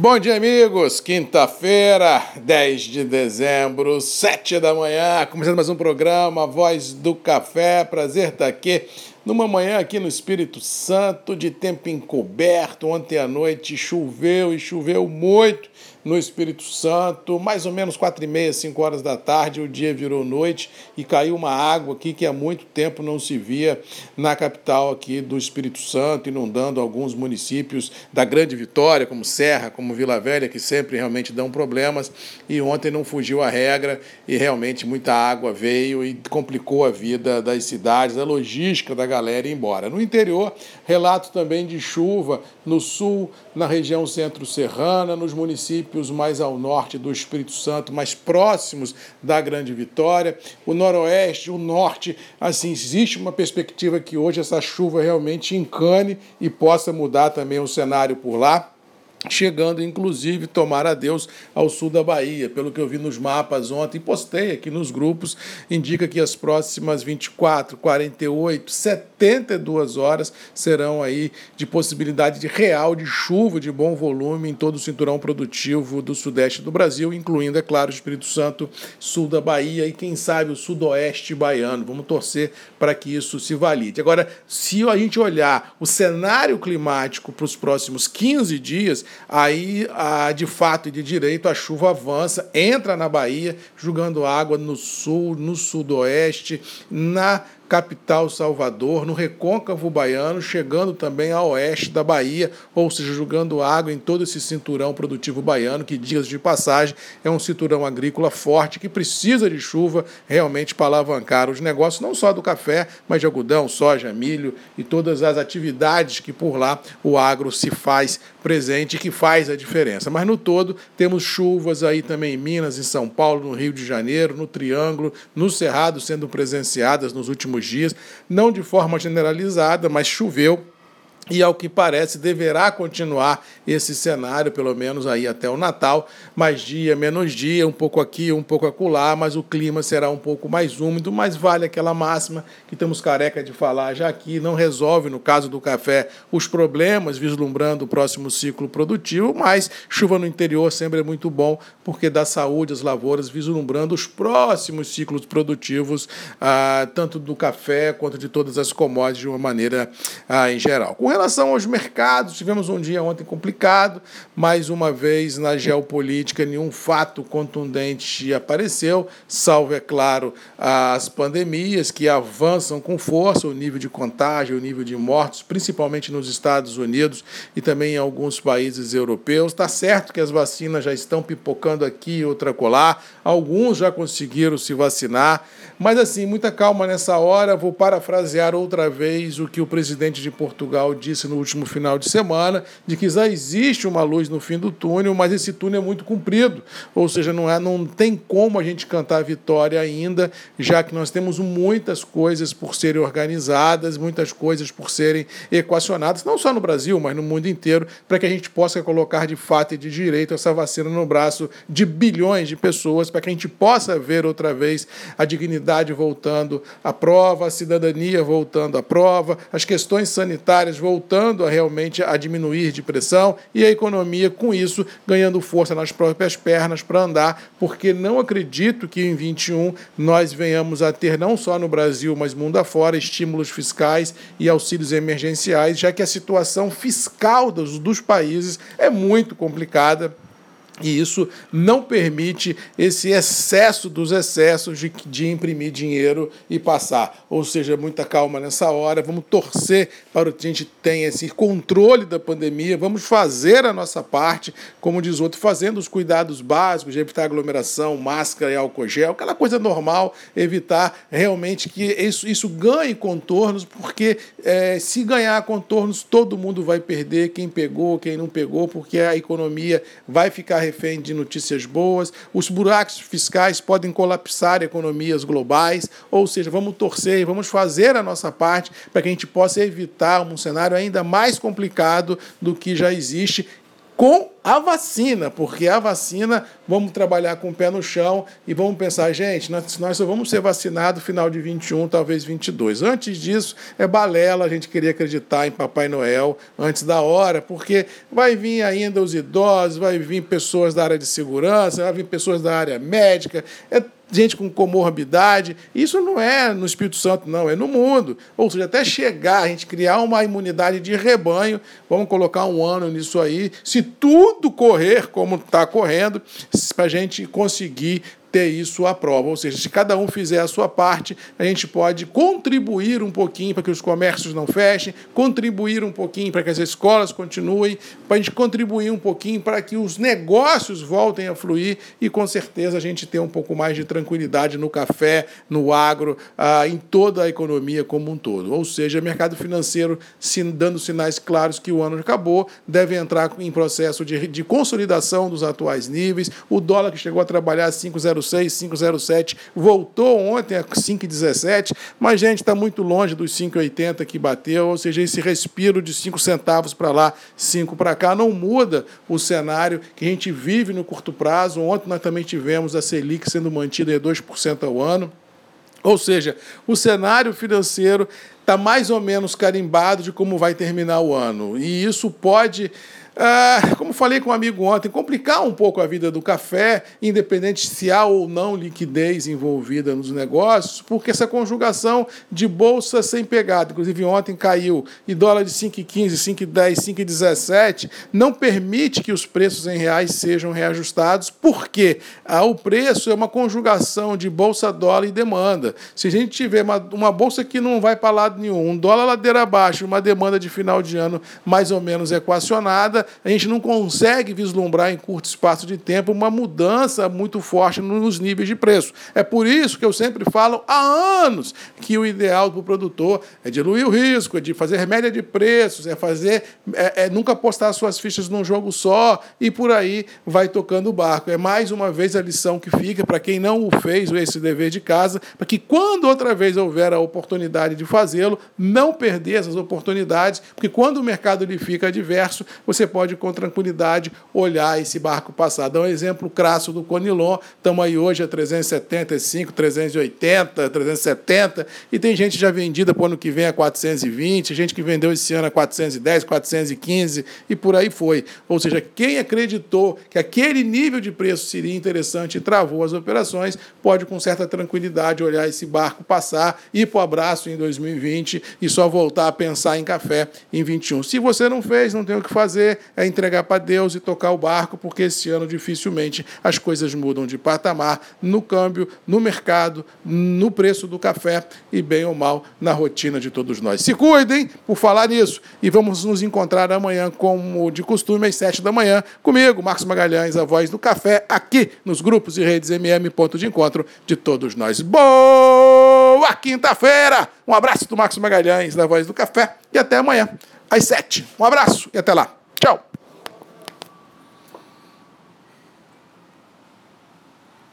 Bom dia, amigos. Quinta-feira, 10 de dezembro, 7 da manhã, começando mais um programa Voz do Café. Prazer estar aqui numa manhã aqui no Espírito Santo, de tempo encoberto. Ontem à noite choveu e choveu muito no Espírito Santo, mais ou menos quatro e meia, cinco horas da tarde, o dia virou noite e caiu uma água aqui que há muito tempo não se via na capital aqui do Espírito Santo, inundando alguns municípios da Grande Vitória, como Serra, como Vila Velha, que sempre realmente dão problemas. E ontem não fugiu a regra e realmente muita água veio e complicou a vida das cidades, a logística da galera ir embora. No interior, relato também de chuva no sul, na região centro-serrana, nos municípios mais ao norte do Espírito Santo, mais próximos da Grande Vitória, o noroeste, o norte, assim, existe uma perspectiva que hoje essa chuva realmente encane e possa mudar também o cenário por lá chegando inclusive, tomar a Deus, ao sul da Bahia. Pelo que eu vi nos mapas ontem, postei aqui nos grupos, indica que as próximas 24, 48, 72 horas serão aí de possibilidade de real de chuva de bom volume em todo o cinturão produtivo do sudeste do Brasil, incluindo, é claro, o Espírito Santo, sul da Bahia e, quem sabe, o sudoeste baiano. Vamos torcer para que isso se valide. Agora, se a gente olhar o cenário climático para os próximos 15 dias, aí de fato e de direito a chuva avança, entra na Bahia, jogando água no sul, no sudoeste, na capital Salvador, no recôncavo baiano, chegando também a oeste da Bahia, ou seja, jogando água em todo esse cinturão produtivo baiano, que, dias de passagem, é um cinturão agrícola forte que precisa de chuva realmente para alavancar os negócios, não só do café, mas de algodão, soja, milho e todas as atividades que por lá o agro se faz presente e que faz a diferença. Mas no todo, temos chuvas aí também em Minas, em São Paulo, no Rio de Janeiro, no Triângulo, no Cerrado sendo presenciadas nos últimos últimos dias, não de forma generalizada, mas choveu e ao que parece deverá continuar esse cenário, pelo menos aí até o Natal, mais dia, menos dia, um pouco aqui, um pouco acolá, mas o clima será um pouco mais úmido, mas vale aquela máxima que estamos careca de falar já aqui, não resolve, no caso do café, os problemas, vislumbrando o próximo ciclo produtivo, mas chuva no interior sempre é muito bom, porque dá saúde às lavouras, vislumbrando os próximos ciclos produtivos, ah, tanto do café quanto de todas as commodities de uma maneira ah, em geral. Com relação aos mercados, tivemos um dia ontem complicado, mais uma vez na geopolítica nenhum fato contundente apareceu, salvo, é claro, as pandemias que avançam com força o nível de contágio, o nível de mortos, principalmente nos Estados Unidos e também em alguns países europeus. Está certo que as vacinas já estão pipocando aqui e outra colar, alguns já conseguiram se vacinar, mas assim, muita calma nessa hora. Vou parafrasear outra vez o que o presidente de Portugal disse disse no último final de semana, de que já existe uma luz no fim do túnel, mas esse túnel é muito comprido, ou seja, não, é, não tem como a gente cantar vitória ainda, já que nós temos muitas coisas por serem organizadas, muitas coisas por serem equacionadas, não só no Brasil, mas no mundo inteiro, para que a gente possa colocar de fato e de direito essa vacina no braço de bilhões de pessoas, para que a gente possa ver outra vez a dignidade voltando à prova, a cidadania voltando à prova, as questões sanitárias voltando voltando a realmente a diminuir de pressão e a economia, com isso, ganhando força nas próprias pernas para andar, porque não acredito que em 21 nós venhamos a ter, não só no Brasil, mas mundo afora, estímulos fiscais e auxílios emergenciais, já que a situação fiscal dos, dos países é muito complicada e isso não permite esse excesso dos excessos de, de imprimir dinheiro e passar. Ou seja, muita calma nessa hora. Vamos torcer para que a gente tenha esse controle da pandemia. Vamos fazer a nossa parte, como diz outro, fazendo os cuidados básicos de evitar aglomeração, máscara e álcool gel, aquela coisa normal, evitar realmente que isso, isso ganhe contornos, porque é, se ganhar contornos, todo mundo vai perder, quem pegou, quem não pegou, porque a economia vai ficar refém de notícias boas, os buracos fiscais podem colapsar economias globais, ou seja, vamos torcer e vamos fazer a nossa parte para que a gente possa evitar um cenário ainda mais complicado do que já existe com a vacina, porque a vacina, vamos trabalhar com o pé no chão e vamos pensar, gente, nós, nós só vamos ser vacinados final de 21, talvez 22. Antes disso, é balela a gente queria acreditar em Papai Noel antes da hora, porque vai vir ainda os idosos, vai vir pessoas da área de segurança, vai vir pessoas da área médica, é gente com comorbidade. Isso não é no Espírito Santo, não, é no mundo. Ou seja, até chegar, a gente criar uma imunidade de rebanho, vamos colocar um ano nisso aí, se tudo correr como está correndo, para a gente conseguir ter isso à prova. Ou seja, se cada um fizer a sua parte, a gente pode contribuir um pouquinho para que os comércios não fechem, contribuir um pouquinho para que as escolas continuem, para a gente contribuir um pouquinho para que os negócios voltem a fluir e com certeza a gente ter um pouco mais de tranquilidade no café, no agro, ah, em toda a economia como um todo. Ou seja, mercado financeiro dando sinais claros que o ano acabou, deve entrar em processo de, de consolidação dos atuais níveis, o dólar que chegou a trabalhar 5,0 506, 507, voltou ontem a 5,17, mas, gente, está muito longe dos 5,80 que bateu, ou seja, esse respiro de 5 centavos para lá, 5 para cá, não muda o cenário que a gente vive no curto prazo. Ontem nós também tivemos a Selic sendo mantida em 2% ao ano. Ou seja, o cenário financeiro está mais ou menos carimbado de como vai terminar o ano. E isso pode ah, como falei com um amigo ontem, complicar um pouco a vida do café, independente se há ou não liquidez envolvida nos negócios, porque essa conjugação de bolsa sem pegada, inclusive ontem caiu, e dólar de 5,15, 5,10, 5,17, não permite que os preços em reais sejam reajustados, porque ah, o preço é uma conjugação de bolsa, dólar e demanda. Se a gente tiver uma, uma bolsa que não vai para lado nenhum, um dólar ladeira abaixo, uma demanda de final de ano mais ou menos equacionada, a gente não consegue vislumbrar em curto espaço de tempo uma mudança muito forte nos níveis de preço. É por isso que eu sempre falo há anos que o ideal para o produtor é diluir o risco, é de fazer média de preços, é fazer, é, é nunca postar suas fichas num jogo só e por aí vai tocando o barco. É mais uma vez a lição que fica para quem não o fez esse dever de casa, para que quando outra vez houver a oportunidade de fazê-lo, não perder essas oportunidades, porque quando o mercado lhe fica adverso, você pode com tranquilidade olhar esse barco passar. Dá um exemplo crasso do Conilon, estamos aí hoje a 375, 380, 370, e tem gente já vendida para o ano que vem a 420, gente que vendeu esse ano a 410, 415 e por aí foi. Ou seja, quem acreditou que aquele nível de preço seria interessante e travou as operações, pode com certa tranquilidade olhar esse barco passar, ir para o abraço em 2020 e só voltar a pensar em café em 21. Se você não fez, não tem o que fazer, é entregar para Deus e tocar o barco, porque esse ano dificilmente as coisas mudam de patamar no câmbio, no mercado, no preço do café e, bem ou mal, na rotina de todos nós. Se cuidem por falar nisso e vamos nos encontrar amanhã, como de costume, às sete da manhã, comigo, Marcos Magalhães, a voz do café, aqui nos grupos e redes MM, ponto de encontro de todos nós. Boa quinta-feira! Um abraço do Marcos Magalhães, da voz do café, e até amanhã, às sete. Um abraço e até lá. Ciao.